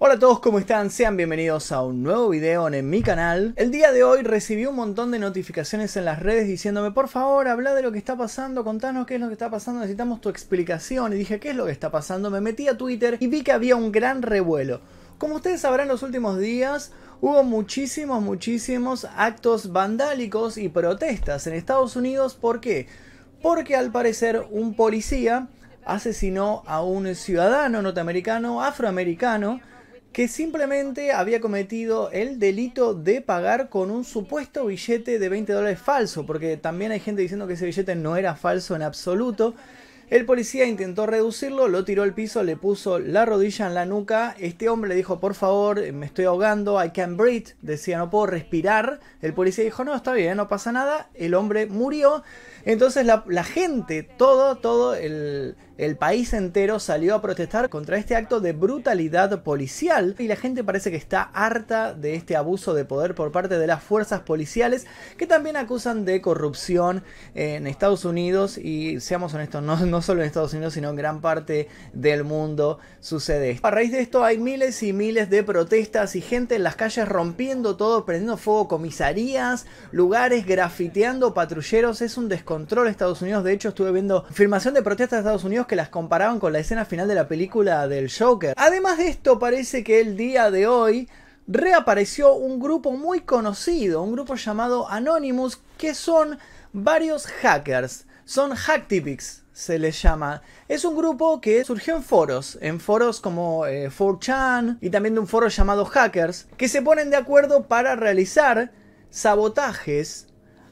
Hola a todos, ¿cómo están? Sean bienvenidos a un nuevo video en mi canal. El día de hoy recibí un montón de notificaciones en las redes diciéndome, por favor, habla de lo que está pasando, contanos qué es lo que está pasando, necesitamos tu explicación. Y dije, ¿qué es lo que está pasando? Me metí a Twitter y vi que había un gran revuelo. Como ustedes sabrán, los últimos días hubo muchísimos, muchísimos actos vandálicos y protestas en Estados Unidos. ¿Por qué? Porque al parecer un policía asesinó a un ciudadano norteamericano, afroamericano, que simplemente había cometido el delito de pagar con un supuesto billete de 20 dólares falso, porque también hay gente diciendo que ese billete no era falso en absoluto. El policía intentó reducirlo, lo tiró al piso, le puso la rodilla en la nuca. Este hombre le dijo, por favor, me estoy ahogando, I can't breathe. Decía, no puedo respirar. El policía dijo, no, está bien, no pasa nada. El hombre murió. Entonces la, la gente, todo, todo el, el país entero salió a protestar contra este acto de brutalidad policial y la gente parece que está harta de este abuso de poder por parte de las fuerzas policiales que también acusan de corrupción en Estados Unidos. Y seamos honestos, no, no solo en Estados Unidos sino en gran parte del mundo sucede esto. A raíz de esto hay miles y miles de protestas y gente en las calles rompiendo todo, prendiendo fuego comisarías, lugares, grafiteando patrulleros, es un descontrol Estados Unidos, de hecho estuve viendo filmación de protestas de Estados Unidos que las comparaban con la escena final de la película del Joker. Además de esto, parece que el día de hoy reapareció un grupo muy conocido, un grupo llamado Anonymous, que son varios hackers. Son hacktipics, se les llama. Es un grupo que surgió en foros, en foros como 4chan eh, y también de un foro llamado Hackers, que se ponen de acuerdo para realizar sabotajes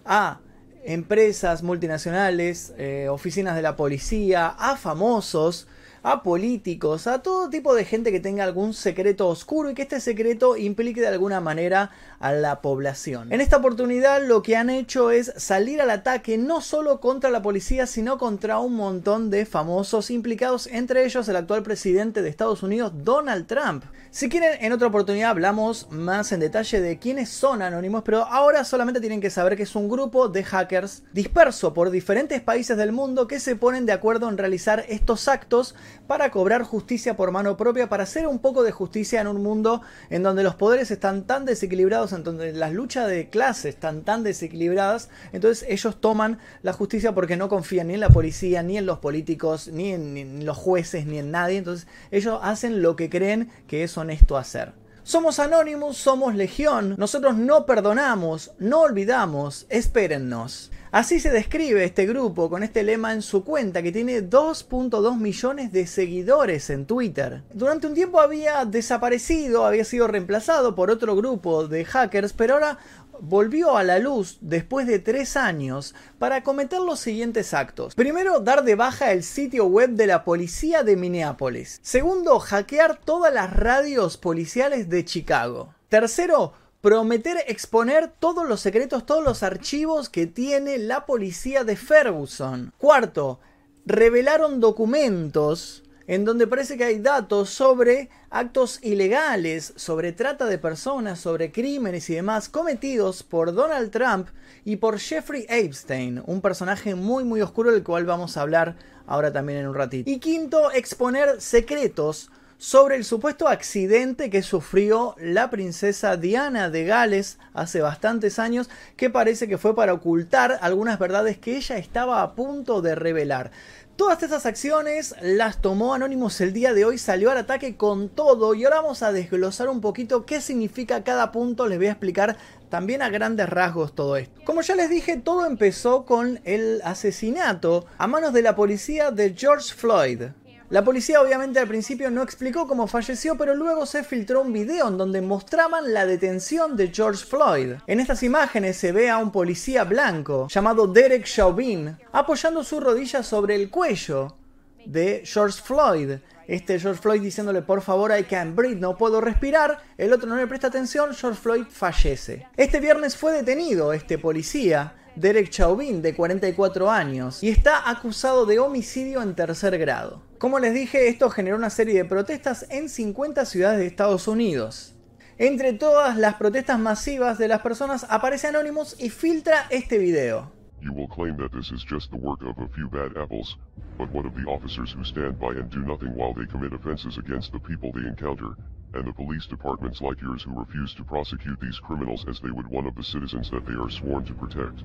a empresas multinacionales, eh, oficinas de la policía, a famosos, a políticos, a todo tipo de gente que tenga algún secreto oscuro y que este secreto implique de alguna manera a la población. En esta oportunidad lo que han hecho es salir al ataque no solo contra la policía, sino contra un montón de famosos implicados, entre ellos el actual presidente de Estados Unidos, Donald Trump. Si quieren, en otra oportunidad hablamos más en detalle de quiénes son anónimos, pero ahora solamente tienen que saber que es un grupo de hackers disperso por diferentes países del mundo que se ponen de acuerdo en realizar estos actos para cobrar justicia por mano propia, para hacer un poco de justicia en un mundo en donde los poderes están tan desequilibrados en donde las luchas de clases están tan desequilibradas, entonces ellos toman la justicia porque no confían ni en la policía, ni en los políticos, ni en, ni en los jueces, ni en nadie, entonces ellos hacen lo que creen que es honesto hacer. Somos anónimos, somos legión, nosotros no perdonamos, no olvidamos, espérennos. Así se describe este grupo con este lema en su cuenta que tiene 2.2 millones de seguidores en Twitter. Durante un tiempo había desaparecido, había sido reemplazado por otro grupo de hackers, pero ahora volvió a la luz después de tres años para cometer los siguientes actos. Primero, dar de baja el sitio web de la policía de Minneapolis. Segundo, hackear todas las radios policiales de Chicago. Tercero, prometer exponer todos los secretos, todos los archivos que tiene la policía de Ferguson. Cuarto, revelaron documentos en donde parece que hay datos sobre actos ilegales, sobre trata de personas, sobre crímenes y demás cometidos por Donald Trump y por Jeffrey Epstein, un personaje muy muy oscuro del cual vamos a hablar ahora también en un ratito. Y quinto, exponer secretos sobre el supuesto accidente que sufrió la princesa Diana de Gales hace bastantes años, que parece que fue para ocultar algunas verdades que ella estaba a punto de revelar. Todas estas acciones las tomó Anonymous el día de hoy, salió al ataque con todo y ahora vamos a desglosar un poquito qué significa cada punto, les voy a explicar también a grandes rasgos todo esto. Como ya les dije, todo empezó con el asesinato a manos de la policía de George Floyd, la policía obviamente al principio no explicó cómo falleció, pero luego se filtró un video en donde mostraban la detención de George Floyd. En estas imágenes se ve a un policía blanco llamado Derek Chauvin apoyando su rodilla sobre el cuello de George Floyd. Este George Floyd diciéndole por favor I can't breathe, no puedo respirar. El otro no le presta atención, George Floyd fallece. Este viernes fue detenido este policía Derek Chauvin, de 44 años, y está acusado de homicidio en tercer grado. Como les dije, esto generó una serie de protestas en 50 ciudades de Estados Unidos. Entre todas las protestas masivas de las personas aparece Anonymous y filtra este video. You will claim that this is just the work of a few bad apples, but what of the officers who stand by and do nothing while they commit offenses against the people they encounter, and the police departments like yours who refuse to prosecute these criminals as they would one of the citizens that they are sworn to protect?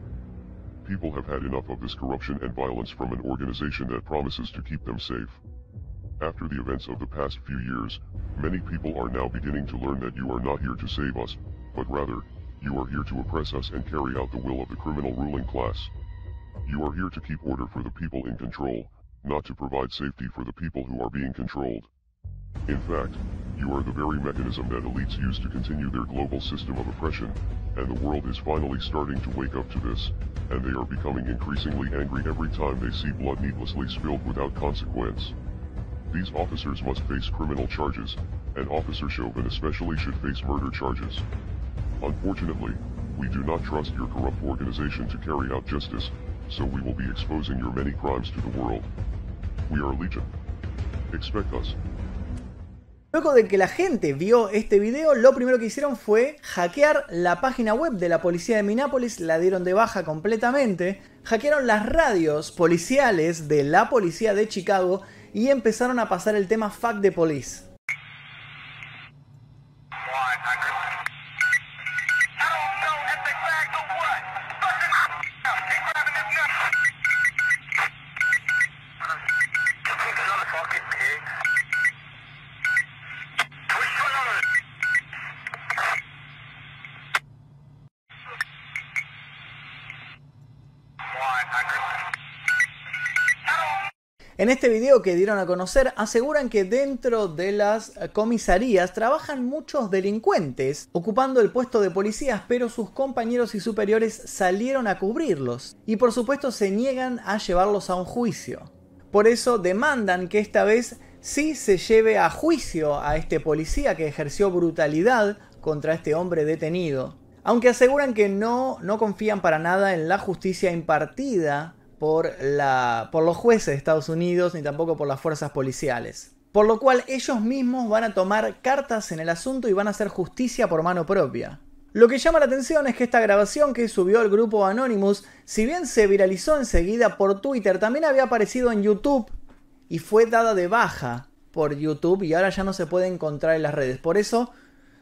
People have had enough of this corruption and violence from an organization that promises to keep them safe. After the events of the past few years, many people are now beginning to learn that you are not here to save us, but rather, you are here to oppress us and carry out the will of the criminal ruling class. You are here to keep order for the people in control, not to provide safety for the people who are being controlled. In fact, you are the very mechanism that elites use to continue their global system of oppression, and the world is finally starting to wake up to this, and they are becoming increasingly angry every time they see blood needlessly spilled without consequence. These officers must face criminal charges, and Officer Chauvin especially should face murder charges. Unfortunately, we do not trust your corrupt organization to carry out justice, so we will be exposing your many crimes to the world. We are Legion. Expect us. Luego de que la gente vio este video, lo primero que hicieron fue hackear la página web de la policía de Minneapolis, la dieron de baja completamente, hackearon las radios policiales de la policía de Chicago y empezaron a pasar el tema Fuck the Police. En este video que dieron a conocer aseguran que dentro de las comisarías trabajan muchos delincuentes ocupando el puesto de policías, pero sus compañeros y superiores salieron a cubrirlos y por supuesto se niegan a llevarlos a un juicio. Por eso demandan que esta vez sí se lleve a juicio a este policía que ejerció brutalidad contra este hombre detenido. Aunque aseguran que no, no confían para nada en la justicia impartida por, la, por los jueces de Estados Unidos ni tampoco por las fuerzas policiales. Por lo cual ellos mismos van a tomar cartas en el asunto y van a hacer justicia por mano propia. Lo que llama la atención es que esta grabación que subió el grupo Anonymous, si bien se viralizó enseguida por Twitter, también había aparecido en YouTube y fue dada de baja por YouTube y ahora ya no se puede encontrar en las redes. Por eso,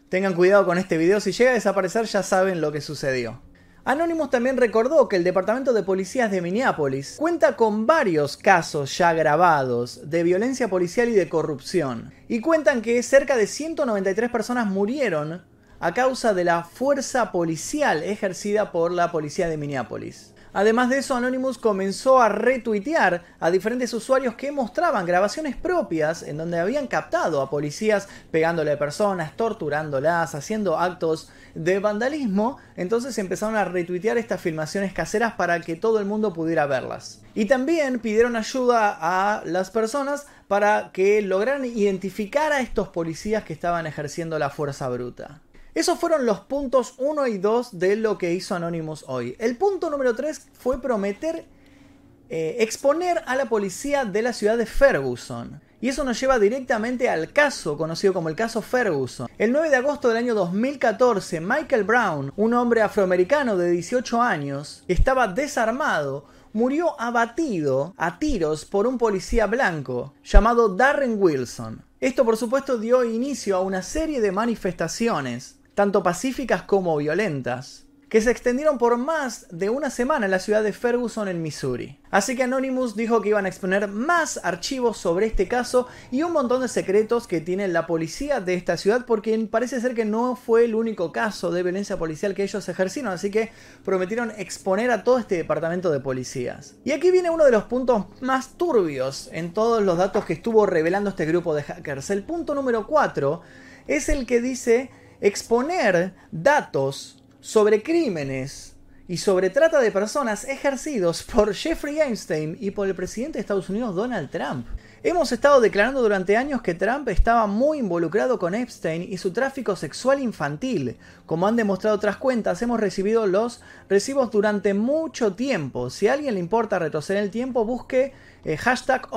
tengan cuidado con este video. Si llega a desaparecer ya saben lo que sucedió. Anonymous también recordó que el Departamento de Policías de Minneapolis cuenta con varios casos ya grabados de violencia policial y de corrupción. Y cuentan que cerca de 193 personas murieron a causa de la fuerza policial ejercida por la policía de Minneapolis. Además de eso, Anonymous comenzó a retuitear a diferentes usuarios que mostraban grabaciones propias en donde habían captado a policías pegándole a personas, torturándolas, haciendo actos de vandalismo. Entonces empezaron a retuitear estas filmaciones caseras para que todo el mundo pudiera verlas. Y también pidieron ayuda a las personas para que lograran identificar a estos policías que estaban ejerciendo la fuerza bruta. Esos fueron los puntos 1 y 2 de lo que hizo Anonymous hoy. El punto número 3 fue prometer eh, exponer a la policía de la ciudad de Ferguson. Y eso nos lleva directamente al caso conocido como el caso Ferguson. El 9 de agosto del año 2014, Michael Brown, un hombre afroamericano de 18 años, estaba desarmado, murió abatido a tiros por un policía blanco llamado Darren Wilson. Esto por supuesto dio inicio a una serie de manifestaciones tanto pacíficas como violentas, que se extendieron por más de una semana en la ciudad de Ferguson, en Missouri. Así que Anonymous dijo que iban a exponer más archivos sobre este caso y un montón de secretos que tiene la policía de esta ciudad, porque parece ser que no fue el único caso de violencia policial que ellos ejercieron, así que prometieron exponer a todo este departamento de policías. Y aquí viene uno de los puntos más turbios en todos los datos que estuvo revelando este grupo de hackers. El punto número 4 es el que dice exponer datos sobre crímenes y sobre trata de personas ejercidos por Jeffrey Einstein y por el presidente de Estados Unidos Donald Trump. Hemos estado declarando durante años que Trump estaba muy involucrado con Epstein y su tráfico sexual infantil. Como han demostrado otras cuentas, hemos recibido los recibos durante mucho tiempo. Si a alguien le importa retroceder el tiempo, busque eh, hashtag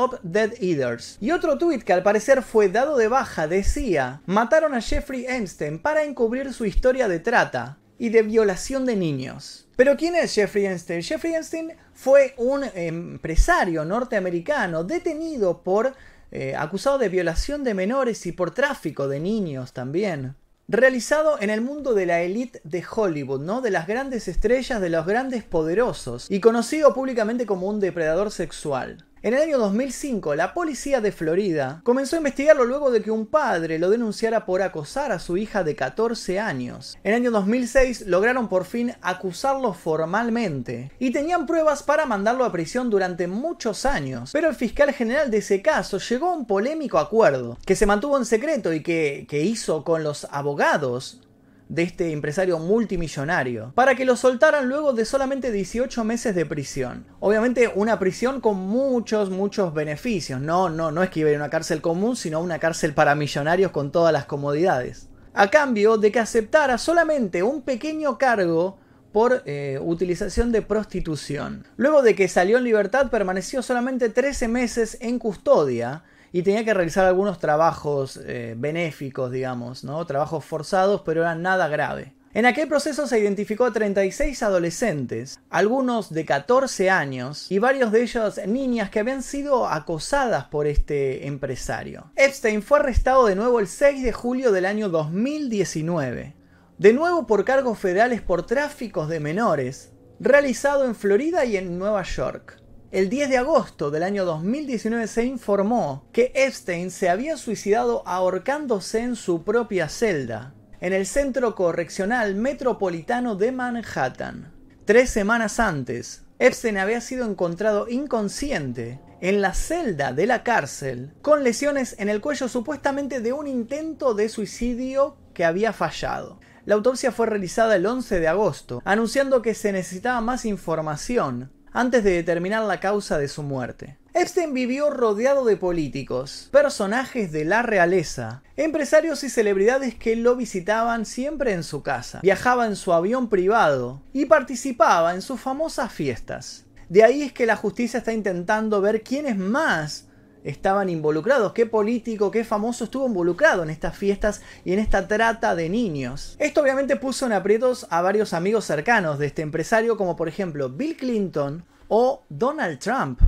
Eaters. Y otro tweet que al parecer fue dado de baja decía, mataron a Jeffrey Epstein para encubrir su historia de trata. Y de violación de niños. Pero ¿quién es Jeffrey Epstein? Jeffrey Epstein fue un empresario norteamericano detenido por eh, acusado de violación de menores y por tráfico de niños también. Realizado en el mundo de la élite de Hollywood, ¿no? De las grandes estrellas, de los grandes poderosos, y conocido públicamente como un depredador sexual. En el año 2005, la policía de Florida comenzó a investigarlo luego de que un padre lo denunciara por acosar a su hija de 14 años. En el año 2006 lograron por fin acusarlo formalmente y tenían pruebas para mandarlo a prisión durante muchos años. Pero el fiscal general de ese caso llegó a un polémico acuerdo que se mantuvo en secreto y que, que hizo con los abogados de este empresario multimillonario, para que lo soltaran luego de solamente 18 meses de prisión. Obviamente una prisión con muchos, muchos beneficios. No, no, no es que iba a ir a una cárcel común, sino una cárcel para millonarios con todas las comodidades. A cambio de que aceptara solamente un pequeño cargo por eh, utilización de prostitución. Luego de que salió en libertad permaneció solamente 13 meses en custodia y tenía que realizar algunos trabajos eh, benéficos, digamos, ¿no? Trabajos forzados, pero eran nada grave. En aquel proceso se identificó a 36 adolescentes, algunos de 14 años y varios de ellos niñas que habían sido acosadas por este empresario. Epstein fue arrestado de nuevo el 6 de julio del año 2019, de nuevo por cargos federales por tráficos de menores, realizado en Florida y en Nueva York. El 10 de agosto del año 2019 se informó que Epstein se había suicidado ahorcándose en su propia celda, en el Centro Correccional Metropolitano de Manhattan. Tres semanas antes, Epstein había sido encontrado inconsciente en la celda de la cárcel con lesiones en el cuello supuestamente de un intento de suicidio que había fallado. La autopsia fue realizada el 11 de agosto, anunciando que se necesitaba más información antes de determinar la causa de su muerte. Epstein vivió rodeado de políticos, personajes de la realeza, empresarios y celebridades que lo visitaban siempre en su casa, viajaba en su avión privado y participaba en sus famosas fiestas. De ahí es que la justicia está intentando ver quiénes más estaban involucrados, qué político, qué famoso estuvo involucrado en estas fiestas y en esta trata de niños. Esto obviamente puso en aprietos a varios amigos cercanos de este empresario, como por ejemplo Bill Clinton o Donald Trump.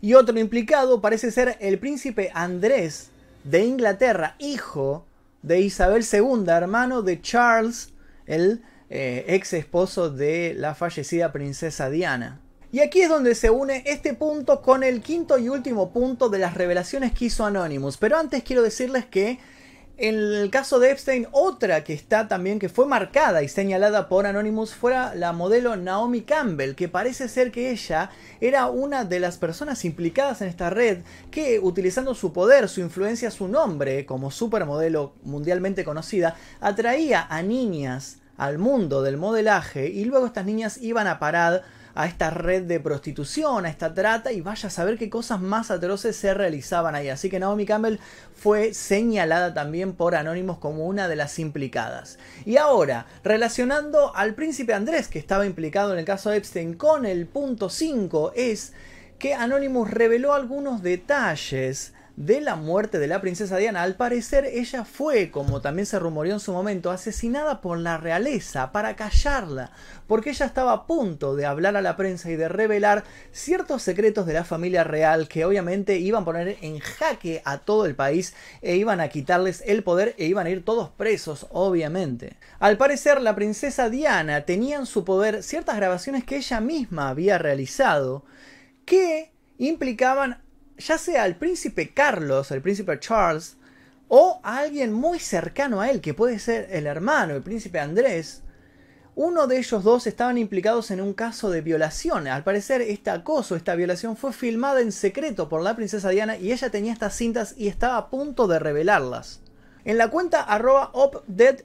Y otro implicado parece ser el príncipe Andrés de Inglaterra, hijo de Isabel II, hermano de Charles, el eh, ex esposo de la fallecida princesa Diana. Y aquí es donde se une este punto con el quinto y último punto de las revelaciones que hizo Anonymous. Pero antes quiero decirles que en el caso de Epstein, otra que está también, que fue marcada y señalada por Anonymous, fuera la modelo Naomi Campbell, que parece ser que ella era una de las personas implicadas en esta red que, utilizando su poder, su influencia, su nombre como supermodelo mundialmente conocida, atraía a niñas al mundo del modelaje y luego estas niñas iban a parar a esta red de prostitución, a esta trata y vaya a saber qué cosas más atroces se realizaban ahí. Así que Naomi Campbell fue señalada también por Anónimos como una de las implicadas. Y ahora, relacionando al príncipe Andrés que estaba implicado en el caso Epstein con el punto 5 es que Anonymous reveló algunos detalles de la muerte de la princesa Diana. Al parecer ella fue, como también se rumoreó en su momento, asesinada por la realeza para callarla, porque ella estaba a punto de hablar a la prensa y de revelar ciertos secretos de la familia real que obviamente iban a poner en jaque a todo el país e iban a quitarles el poder e iban a ir todos presos, obviamente. Al parecer la princesa Diana tenía en su poder ciertas grabaciones que ella misma había realizado que implicaban ya sea al príncipe Carlos, el príncipe Charles, o a alguien muy cercano a él, que puede ser el hermano, el príncipe Andrés, uno de ellos dos estaban implicados en un caso de violación. Al parecer, este acoso, esta violación fue filmada en secreto por la princesa Diana y ella tenía estas cintas y estaba a punto de revelarlas. En la cuenta arroba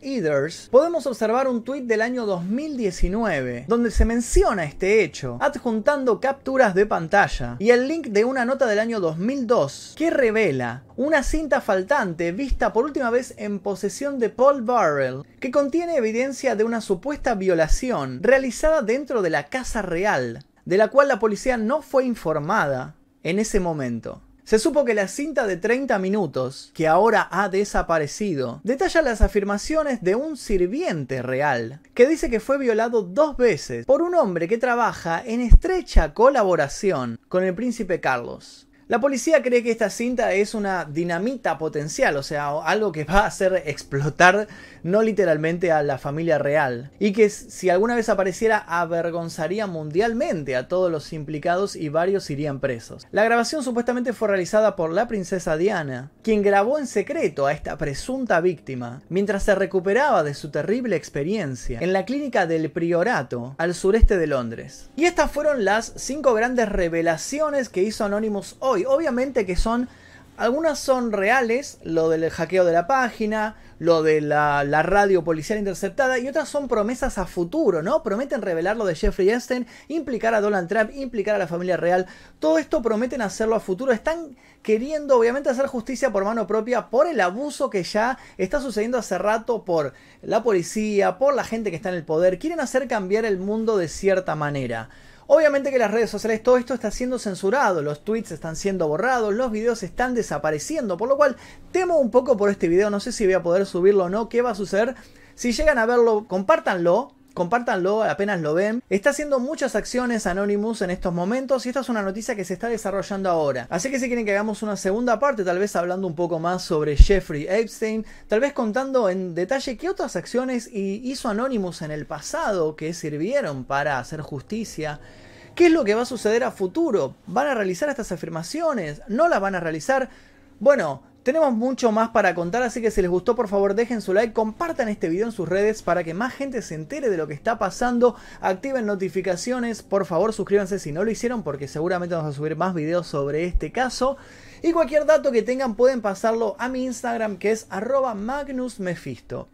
Eaters podemos observar un tweet del año 2019 donde se menciona este hecho, adjuntando capturas de pantalla y el link de una nota del año 2002 que revela una cinta faltante vista por última vez en posesión de Paul Barrell que contiene evidencia de una supuesta violación realizada dentro de la Casa Real, de la cual la policía no fue informada en ese momento. Se supo que la cinta de 30 minutos, que ahora ha desaparecido, detalla las afirmaciones de un sirviente real, que dice que fue violado dos veces por un hombre que trabaja en estrecha colaboración con el príncipe Carlos. La policía cree que esta cinta es una dinamita potencial, o sea, algo que va a hacer explotar no literalmente a la familia real, y que si alguna vez apareciera avergonzaría mundialmente a todos los implicados y varios irían presos. La grabación supuestamente fue realizada por la princesa Diana, quien grabó en secreto a esta presunta víctima mientras se recuperaba de su terrible experiencia en la clínica del Priorato al sureste de Londres. Y estas fueron las cinco grandes revelaciones que hizo Anonymous hoy Obviamente que son, algunas son reales, lo del hackeo de la página, lo de la, radio policial interceptada, y otras son promesas a futuro, ¿no? Prometen revelar lo de Jeffrey Epstein, implicar a Donald Trump, implicar a la familia real. Todo esto prometen hacerlo a futuro. Están queriendo, obviamente, hacer justicia por mano propia por el abuso que ya está sucediendo hace rato por la policía, por la gente que está en el poder. Quieren hacer cambiar el mundo de cierta manera. Obviamente que las redes sociales todo esto está siendo censurado, los tweets están siendo borrados, los videos están desapareciendo, por lo cual temo un poco por este video, no sé si voy a poder subirlo o no, qué va a suceder. Si llegan a verlo, compártanlo, compártanlo apenas lo ven. Está haciendo muchas acciones Anonymous en estos momentos y esta es una noticia que se está desarrollando ahora. Así que si quieren que hagamos una segunda parte, tal vez hablando un poco más sobre Jeffrey Epstein, tal vez contando en detalle qué otras acciones hizo Anonymous en el pasado que sirvieron para hacer justicia ¿Qué es lo que va a suceder a futuro? ¿Van a realizar estas afirmaciones? ¿No las van a realizar? Bueno, tenemos mucho más para contar, así que si les gustó por favor dejen su like, compartan este video en sus redes para que más gente se entere de lo que está pasando, activen notificaciones, por favor suscríbanse si no lo hicieron porque seguramente vamos a subir más videos sobre este caso. Y cualquier dato que tengan pueden pasarlo a mi Instagram que es arroba magnusmefisto.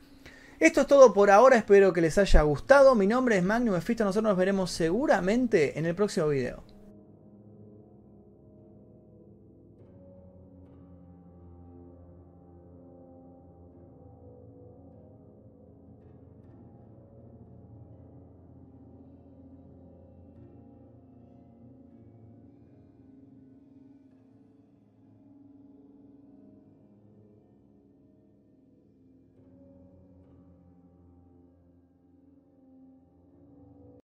Esto es todo por ahora, espero que les haya gustado. Mi nombre es Magnum Mefisto, nosotros nos veremos seguramente en el próximo video.